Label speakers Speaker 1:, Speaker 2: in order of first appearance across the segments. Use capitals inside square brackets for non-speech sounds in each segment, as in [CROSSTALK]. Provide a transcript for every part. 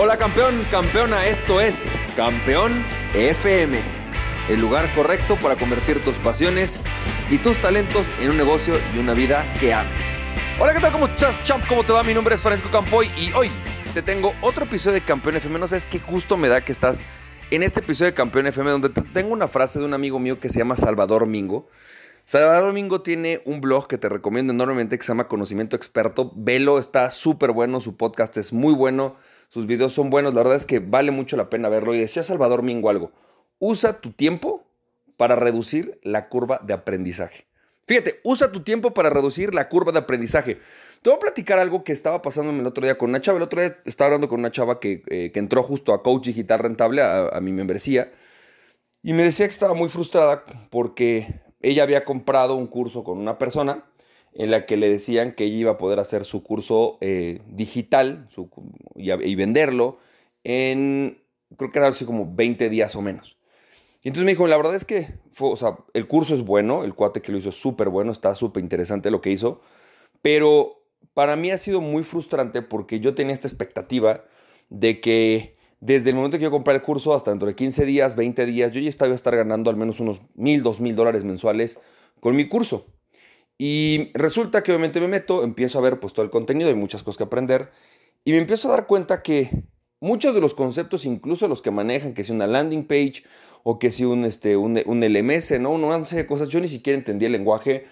Speaker 1: Hola campeón, campeona, esto es Campeón FM, el lugar correcto para convertir tus pasiones y tus talentos en un negocio y una vida que ames. Hola, ¿qué tal? ¿Cómo estás, champ? ¿Cómo te va? Mi nombre es Francisco Campoy y hoy te tengo otro episodio de Campeón FM. No sabes qué gusto me da que estás en este episodio de Campeón FM donde tengo una frase de un amigo mío que se llama Salvador Mingo. Salvador Mingo tiene un blog que te recomiendo enormemente que se llama Conocimiento Experto. Velo, está súper bueno, su podcast es muy bueno sus videos son buenos, la verdad es que vale mucho la pena verlo. Y decía Salvador Mingo algo, usa tu tiempo para reducir la curva de aprendizaje. Fíjate, usa tu tiempo para reducir la curva de aprendizaje. Te voy a platicar algo que estaba pasándome el otro día con una chava. El otro día estaba hablando con una chava que, eh, entró justo a Coach Digital Rentable, a, a mi membresía, y me decía que estaba muy frustrada porque ella había comprado un curso con una persona en la que le decían que ella iba a poder hacer su curso eh, digital y, venderlo en, creo que era así como 20 días o menos. Y entonces me dijo, la verdad es que el curso es bueno, el cuate que lo hizo es súper bueno, está súper interesante lo que hizo, pero para mí ha sido muy frustrante porque yo tenía esta expectativa de que desde el momento que yo compré el curso hasta dentro de 15 días, 20 días, yo ya estaba a estar ganando al menos unos mil, dos mil dólares mensuales con mi curso. Y resulta que obviamente me meto, empiezo a ver pues todo el contenido, hay muchas cosas que aprender, y me empiezo a dar cuenta que muchos de los conceptos, incluso los que manejan, que si una landing page o que si un, este, un, LMS, ¿no? Una serie de cosas, yo ni siquiera entendía el lenguaje.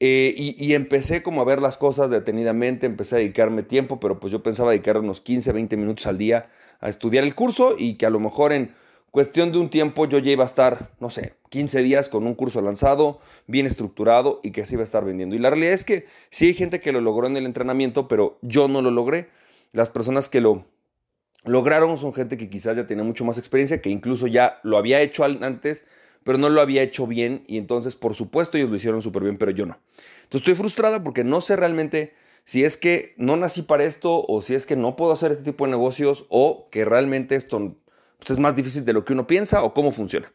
Speaker 1: Eh, y, y, empecé como a ver las cosas detenidamente, empecé a dedicarme tiempo, pero pues yo pensaba dedicar unos 15, 20 minutos al día a estudiar el curso y que a lo mejor en Cuestión de un tiempo yo ya iba a estar, no sé, 15 días con un curso lanzado, bien estructurado y que se iba a estar vendiendo. Y la realidad es que sí hay gente que lo logró en el entrenamiento, pero yo no lo logré. Las personas que lo lograron son gente que quizás ya tenía mucho más experiencia, que incluso ya lo había hecho antes, pero no lo había hecho bien y entonces por supuesto ellos lo hicieron súper bien, pero yo no. Entonces estoy frustrada porque no sé realmente si es que no nací para esto o si es que no puedo hacer este tipo de negocios o que realmente esto pues es más difícil de lo que uno piensa o cómo funciona.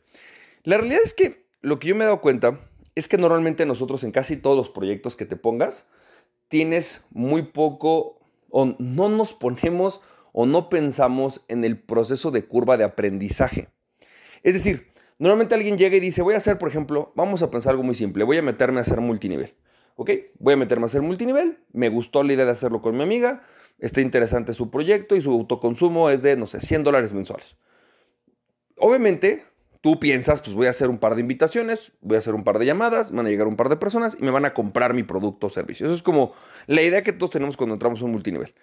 Speaker 1: La realidad es que lo que yo me he dado cuenta es que normalmente nosotros en casi todos los proyectos que te pongas, tienes muy poco o no nos ponemos o no pensamos en el proceso de curva de aprendizaje. Es decir, normalmente alguien llega y dice, voy a hacer, por ejemplo, vamos a pensar algo muy simple, voy a meterme a hacer multinivel. ¿Ok? Voy a meterme a hacer multinivel, me gustó la idea de hacerlo con mi amiga, está interesante su proyecto y su autoconsumo es de, no sé, 100 dólares mensuales. Obviamente, tú piensas, pues voy a hacer un par de invitaciones, voy a hacer un par de llamadas, van a llegar un par de personas y me van a comprar mi producto o servicio. Eso es como la idea que todos tenemos cuando entramos a un multinivel.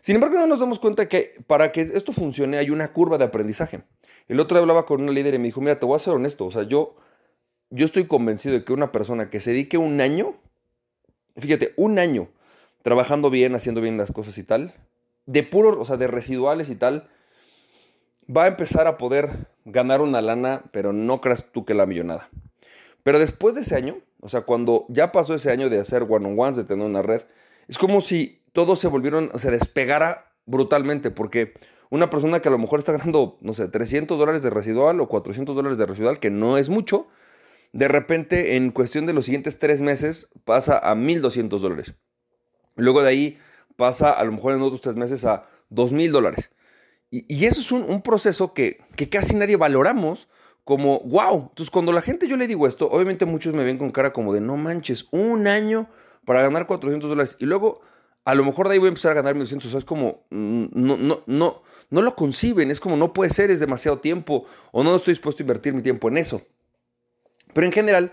Speaker 1: Sin embargo, no nos damos cuenta que para que esto funcione hay una curva de aprendizaje. El otro día hablaba con una líder y me dijo, mira, te voy a ser honesto, o sea, yo, yo estoy convencido de que una persona que se dedique un año, fíjate, un año trabajando bien, haciendo bien las cosas y tal, de puros, o sea, de residuales y tal, va a empezar a poder ganar una lana, pero no creas tú que la millonada. Pero después de ese año, o sea, cuando ya pasó ese año de hacer one-on-ones, de tener una red, es como si todos se volvieron, se despegara brutalmente, porque una persona que a lo mejor está ganando, no sé, 300 dólares de residual o 400 dólares de residual, que no es mucho, de repente en cuestión de los siguientes tres meses pasa a 1.200 dólares. Luego de ahí pasa a lo mejor en otros tres meses a 2.000 dólares. Y, eso es un, proceso que, casi nadie valoramos como, wow. Entonces, cuando la gente yo le digo esto, obviamente muchos me ven con cara como de, no manches, un año para ganar 400 dólares. Y luego, a lo mejor de ahí voy a empezar a ganar 1200. O sea, es como, mm, no, no, no, no lo conciben. Es como, no puede ser, es demasiado tiempo. O no estoy dispuesto a invertir mi tiempo en eso. Pero en general,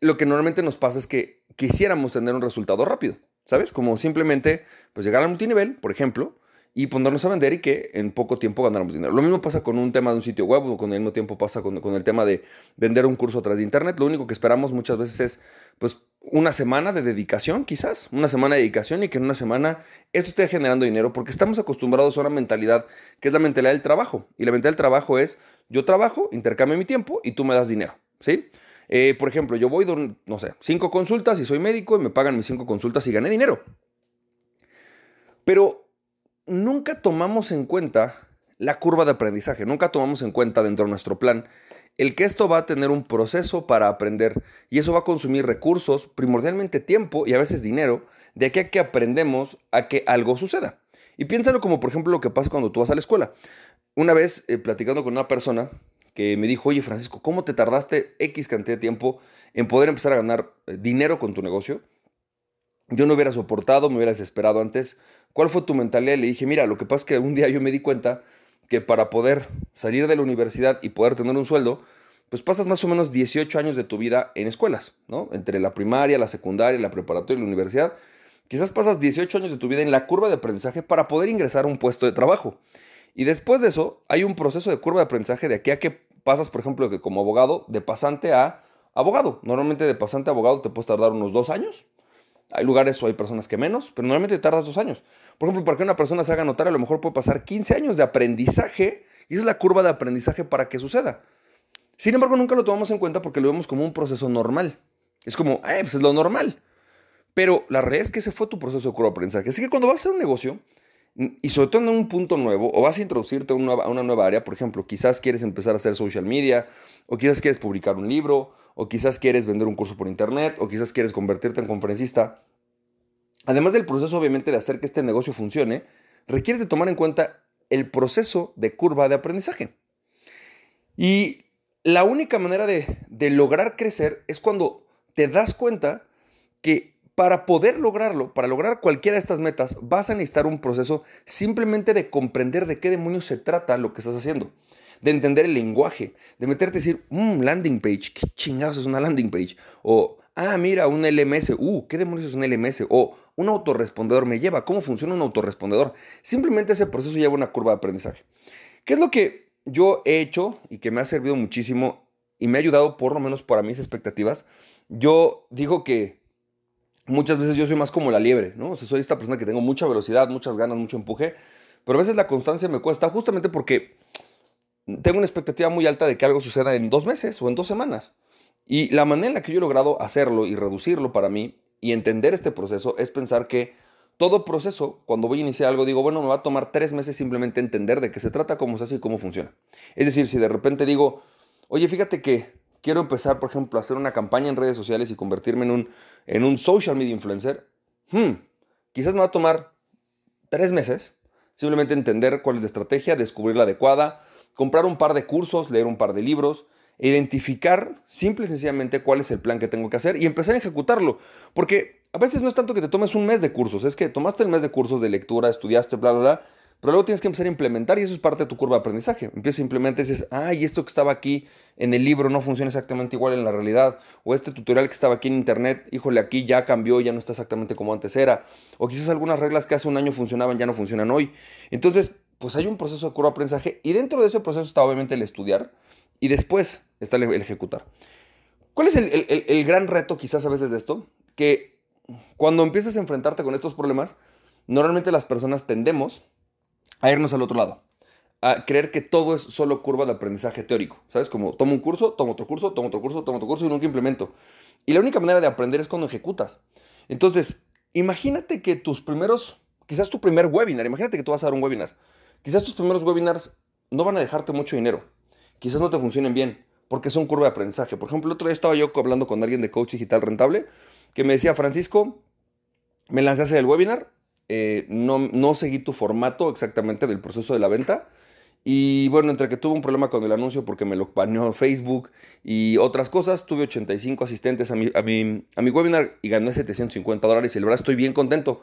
Speaker 1: lo que normalmente nos pasa es que quisiéramos tener un resultado rápido. ¿Sabes? Como simplemente, pues llegar al multinivel, por ejemplo, y ponernos a vender y que en poco tiempo ganáramos dinero. Lo mismo pasa con un tema de un sitio web o con el mismo tiempo pasa con, el tema de vender un curso a través de internet. Lo único que esperamos muchas veces es pues una semana de dedicación quizás, una semana de dedicación y que en una semana esto esté generando dinero porque estamos acostumbrados a una mentalidad que es la mentalidad del trabajo. Y la mentalidad del trabajo es yo trabajo, intercambio mi tiempo y tú me das dinero. ¿Sí? Eh, por ejemplo, yo voy, no sé, cinco consultas y soy médico y me pagan mis cinco consultas y gané dinero. Pero nunca tomamos en cuenta la curva de aprendizaje, nunca tomamos en cuenta dentro de nuestro plan el que esto va a tener un proceso para aprender y eso va a consumir recursos, primordialmente tiempo y a veces dinero, de aquí a que aprendemos a que algo suceda. Y piénsalo como, por ejemplo, lo que pasa cuando tú vas a la escuela. Una vez, eh, platicando con una persona que me dijo, oye, Francisco, ¿cómo te tardaste X cantidad de tiempo en poder empezar a ganar eh, dinero con tu negocio? Yo no hubiera soportado, me hubiera desesperado antes. ¿Cuál fue tu mentalidad? Le dije, mira, lo que pasa es que un día yo me di cuenta que para poder salir de la universidad y poder tener un sueldo, pues pasas más o menos 18 años de tu vida en escuelas, ¿no? Entre la primaria, la secundaria, la preparatoria y la universidad. Quizás pasas 18 años de tu vida en la curva de aprendizaje para poder ingresar a un puesto de trabajo. Y después de eso, hay un proceso de curva de aprendizaje de aquí a que pasas, por ejemplo, que como abogado, de pasante a abogado. Normalmente de pasante a abogado te puedes tardar unos dos años. Hay lugares o hay personas que menos, pero normalmente tardas dos años. Por ejemplo, para que una persona se haga notar, a lo mejor puede pasar 15 años de aprendizaje y esa es la curva de aprendizaje para que suceda. Sin embargo, nunca lo tomamos en cuenta porque lo vemos como un proceso normal. Es como, eh, pues es lo normal. Pero la realidad es que ese fue tu proceso de curva de aprendizaje. Así que cuando vas a hacer un negocio, y sobre todo en un punto nuevo, o vas a introducirte a una, nueva área, por ejemplo, quizás quieres empezar a hacer social media, o quizás quieres publicar un libro, o quizás quieres vender un curso por internet, o quizás quieres convertirte en conferencista. Además del proceso, obviamente, de hacer que este negocio funcione, requieres de tomar en cuenta el proceso de curva de aprendizaje. Y la única manera de, de lograr crecer es cuando te das cuenta que para poder lograrlo, para lograr cualquiera de estas metas, vas a necesitar un proceso simplemente de comprender de qué demonios se trata lo que estás haciendo, de entender el lenguaje, de meterte a decir, un mm, landing page, ¿qué chingados es una landing page? O, ah, mira, un LMS, uh, ¿qué demonios es un LMS? O un autorrespondedor me lleva, ¿cómo funciona un autorrespondedor? Simplemente ese proceso lleva una curva de aprendizaje. ¿Qué es lo que yo he hecho y que me ha servido muchísimo y me ha ayudado por lo menos para mis expectativas? Yo digo que muchas veces yo soy más como la liebre, ¿no? O sea, soy esta persona que tengo mucha velocidad, muchas ganas, mucho empuje, pero a veces la constancia me cuesta justamente porque tengo una expectativa muy alta de que algo suceda en dos meses o en dos semanas. Y la manera en la que yo he logrado hacerlo y reducirlo para mí y entender este proceso es pensar que todo proceso, cuando voy a iniciar algo, digo, bueno, me va a tomar tres meses simplemente entender de qué se trata, cómo se hace y cómo funciona. Es decir, si de repente digo, oye, fíjate que quiero empezar, por ejemplo, a hacer una campaña en redes sociales y convertirme en un, en un social media influencer, hmm, quizás me va a tomar tres meses simplemente entender cuál es la estrategia, descubrir la adecuada, comprar un par de cursos, leer un par de libros, identificar simple y sencillamente cuál es el plan que tengo que hacer y empezar a ejecutarlo. Porque a veces no es tanto que te tomes un mes de cursos, es que tomaste el mes de cursos de lectura, estudiaste, bla, bla, bla, pero luego tienes que empezar a implementar y eso es parte de tu curva de aprendizaje. Empiezas a implementar y dices, ay, esto que estaba aquí en el libro no funciona exactamente igual en la realidad. O este tutorial que estaba aquí en internet, híjole, aquí ya cambió, ya no está exactamente como antes era. O quizás algunas reglas que hace un año funcionaban ya no funcionan hoy. Entonces, pues hay un proceso de curva de aprendizaje y dentro de ese proceso está obviamente el estudiar y después está el, ejecutar. ¿Cuál es el, el gran reto quizás a veces de esto? Que cuando empiezas a enfrentarte con estos problemas, normalmente las personas tendemos a irnos al otro lado. A creer que todo es solo curva de aprendizaje teórico. ¿Sabes? Como tomo un curso, tomo otro curso, tomo otro curso, tomo otro curso y nunca implemento. Y la única manera de aprender es cuando ejecutas. Entonces, imagínate que tus primeros, quizás tu primer webinar, imagínate que tú vas a dar un webinar. Quizás tus primeros webinars no van a dejarte mucho dinero. Quizás no te funcionen bien porque son curva de aprendizaje. Por ejemplo, el otro día estaba yo hablando con alguien de coach digital rentable que me decía, Francisco, me lancé a el webinar, eh, no, no seguí tu formato exactamente del proceso de la venta. Y bueno, entre que tuve un problema con el anuncio porque me lo baneó Facebook y otras cosas, tuve 85 asistentes a mi, a mi, a mi webinar y gané 750 dólares y la verdad estoy bien contento.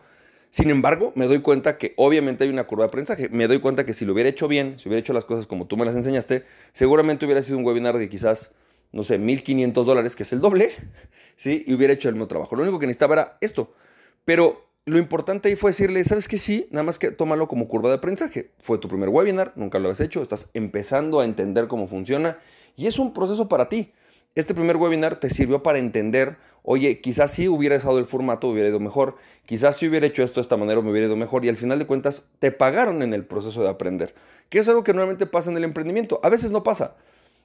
Speaker 1: Sin embargo, me doy cuenta que obviamente hay una curva de aprendizaje. Me doy cuenta que si lo hubiera hecho bien, si hubiera hecho las cosas como tú me las enseñaste, seguramente hubiera sido un webinar de quizás, no sé, 1500 dólares, que es el doble, [LAUGHS] ¿sí? Y hubiera hecho el mismo trabajo. Lo único que necesitaba era esto. Pero lo importante ahí fue decirle, ¿sabes qué? Sí, nada más que tómalo como curva de aprendizaje. Fue tu primer webinar, nunca lo has hecho, estás empezando a entender cómo funciona y es un proceso para ti. Este primer webinar te sirvió para entender, oye, quizás si hubiera usado el formato, hubiera ido mejor, quizás si hubiera hecho esto de esta manera, me hubiera ido mejor y al final de cuentas te pagaron en el proceso de aprender, que es algo que normalmente pasa en el emprendimiento, a veces no pasa.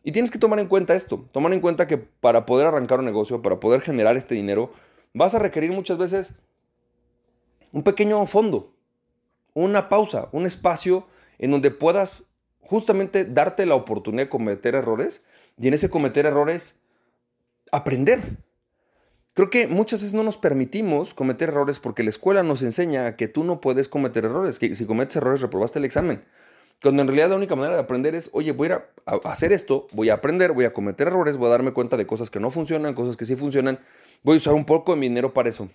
Speaker 1: Y tienes que tomar en cuenta esto, tomar en cuenta que para poder arrancar un negocio, para poder generar este dinero, vas a requerir muchas veces un pequeño fondo, una pausa, un espacio en donde puedas justamente darte la oportunidad de cometer errores y en ese cometer errores aprender. Creo que muchas veces no nos permitimos cometer errores porque la escuela nos enseña que tú no puedes cometer errores, que si cometes errores reprobaste el examen. Cuando en realidad la única manera de aprender es, oye, voy a, hacer esto, voy a aprender, voy a cometer errores, voy a darme cuenta de cosas que no funcionan, cosas que sí funcionan, voy a usar un poco de mi dinero para eso.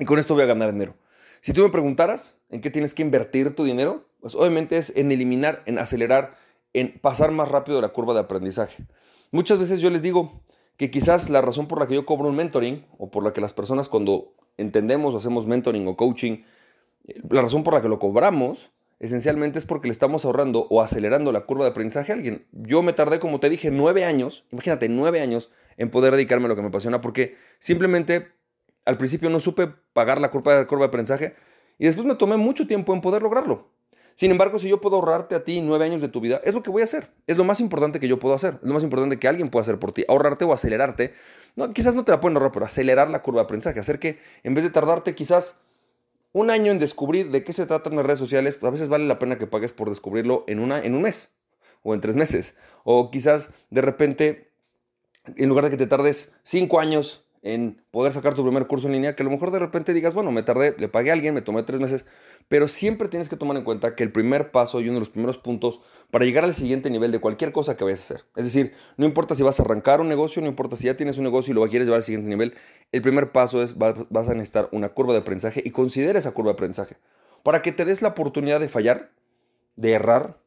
Speaker 1: Y con esto voy a ganar dinero. Si tú me preguntaras en qué tienes que invertir tu dinero, pues obviamente es en eliminar, en acelerar, en pasar más rápido la curva de aprendizaje. Muchas veces yo les digo, que quizás la razón por la que yo cobro un mentoring o por la que las personas cuando entendemos o hacemos mentoring o coaching, eh, la razón por la que lo cobramos esencialmente es porque le estamos ahorrando o acelerando la curva de aprendizaje a alguien. Yo me tardé, como te dije, nueve años, imagínate, nueve años en poder dedicarme a lo que me apasiona porque simplemente al principio no supe pagar la curva de, curva de aprendizaje y después me tomé mucho tiempo en poder lograrlo. Sin embargo, si yo puedo ahorrarte a ti nueve años de tu vida, es lo que voy a hacer. Es lo más importante que yo puedo hacer. Es lo más importante que alguien pueda hacer por ti. Ahorrarte o acelerarte. No, quizás no te la pueden ahorrar, pero acelerar la curva de aprendizaje. Hacer que en vez de tardarte quizás un año en descubrir de qué se tratan las redes sociales, a veces vale la pena que pagues por descubrirlo en, una, en un mes o en tres meses. O quizás de repente, en lugar de que te tardes cinco años en poder sacar tu primer curso en línea, que a lo mejor de repente digas, bueno, me tardé, le pagué a alguien, me tomé tres meses, pero siempre tienes que tomar en cuenta que el primer paso y uno de los primeros puntos para llegar al siguiente nivel de cualquier cosa que vayas a hacer, es decir, no importa si vas a arrancar un negocio, no importa si ya tienes un negocio y lo quieres llevar al siguiente nivel, el primer paso es vas a necesitar una curva de aprendizaje y considera esa curva de aprendizaje. Para que te des la oportunidad de fallar, de errar,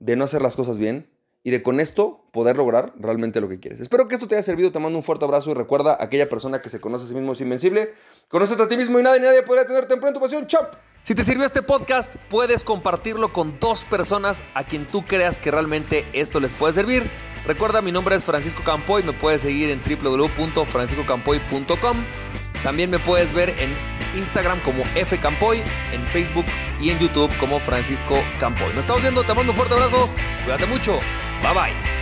Speaker 1: de no hacer las cosas bien, y de con esto poder lograr realmente lo que quieres. Espero que esto te haya servido, te mando un fuerte abrazo y recuerda, aquella persona que se conoce a sí mismo es invencible, conócete a ti mismo y nadie, nadie podrá tenerte en tu pasión, ¡chop!
Speaker 2: Si te sirvió este podcast, puedes compartirlo con dos personas a quien tú creas que realmente esto les puede servir. Recuerda, mi nombre es Francisco Campoy, me puedes seguir en www.franciscocampoy.com. También me puedes ver en Instagram como F Campoy, en Facebook y en YouTube como Francisco Campoy. Nos estamos viendo, te mando un fuerte abrazo, cuídate mucho, bye bye.